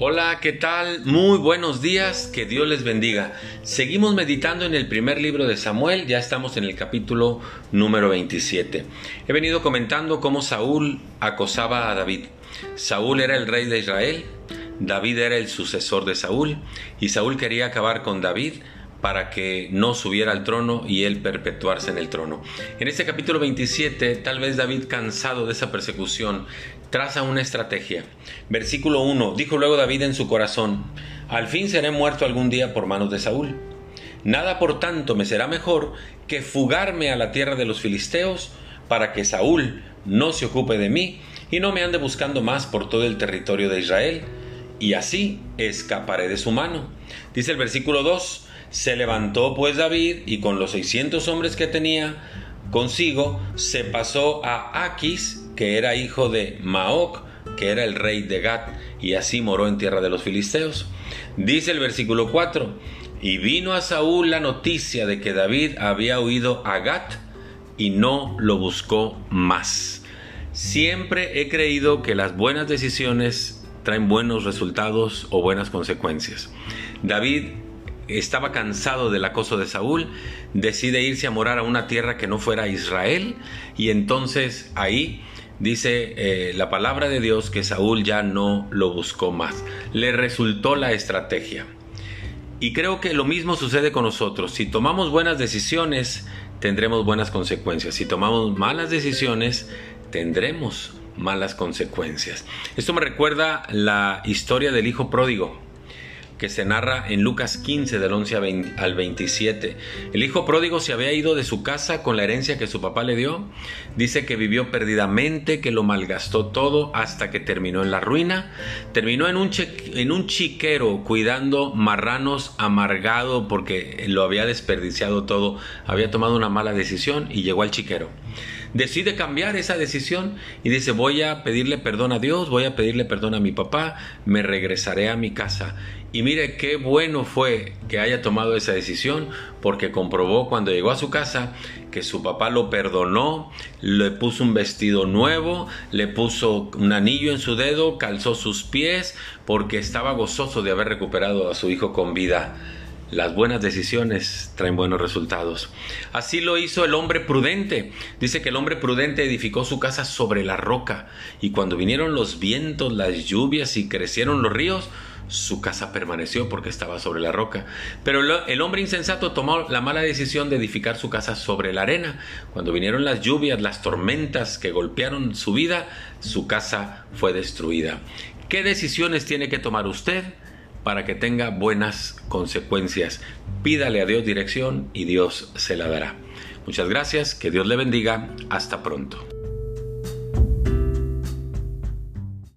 Hola, ¿qué tal? Muy buenos días, que Dios les bendiga. Seguimos meditando en el primer libro de Samuel, ya estamos en el capítulo número 27. He venido comentando cómo Saúl acosaba a David. Saúl era el rey de Israel, David era el sucesor de Saúl, y Saúl quería acabar con David para que no subiera al trono y él perpetuarse en el trono. En este capítulo 27, tal vez David, cansado de esa persecución, traza una estrategia. Versículo 1, dijo luego David en su corazón, al fin seré muerto algún día por manos de Saúl. Nada por tanto me será mejor que fugarme a la tierra de los filisteos para que Saúl no se ocupe de mí y no me ande buscando más por todo el territorio de Israel, y así escaparé de su mano. Dice el versículo 2, se levantó pues David y con los seiscientos hombres que tenía consigo se pasó a Aquis, que era hijo de Maoc, que era el rey de Gat, y así moró en tierra de los filisteos. Dice el versículo 4, y vino a Saúl la noticia de que David había huido a Gat y no lo buscó más. Siempre he creído que las buenas decisiones traen buenos resultados o buenas consecuencias. David estaba cansado del acoso de Saúl, decide irse a morar a una tierra que no fuera Israel y entonces ahí dice eh, la palabra de Dios que Saúl ya no lo buscó más. Le resultó la estrategia. Y creo que lo mismo sucede con nosotros. Si tomamos buenas decisiones, tendremos buenas consecuencias. Si tomamos malas decisiones, tendremos malas consecuencias. Esto me recuerda la historia del hijo pródigo que se narra en Lucas 15 del 11 al 27. El hijo pródigo se había ido de su casa con la herencia que su papá le dio. Dice que vivió perdidamente, que lo malgastó todo hasta que terminó en la ruina. Terminó en un, en un chiquero cuidando marranos amargado porque lo había desperdiciado todo. Había tomado una mala decisión y llegó al chiquero decide cambiar esa decisión y dice voy a pedirle perdón a Dios, voy a pedirle perdón a mi papá, me regresaré a mi casa. Y mire qué bueno fue que haya tomado esa decisión porque comprobó cuando llegó a su casa que su papá lo perdonó, le puso un vestido nuevo, le puso un anillo en su dedo, calzó sus pies porque estaba gozoso de haber recuperado a su hijo con vida. Las buenas decisiones traen buenos resultados. Así lo hizo el hombre prudente. Dice que el hombre prudente edificó su casa sobre la roca y cuando vinieron los vientos, las lluvias y crecieron los ríos, su casa permaneció porque estaba sobre la roca. Pero el hombre insensato tomó la mala decisión de edificar su casa sobre la arena. Cuando vinieron las lluvias, las tormentas que golpearon su vida, su casa fue destruida. ¿Qué decisiones tiene que tomar usted? Para que tenga buenas consecuencias. Pídale a Dios dirección y Dios se la dará. Muchas gracias, que Dios le bendiga, hasta pronto.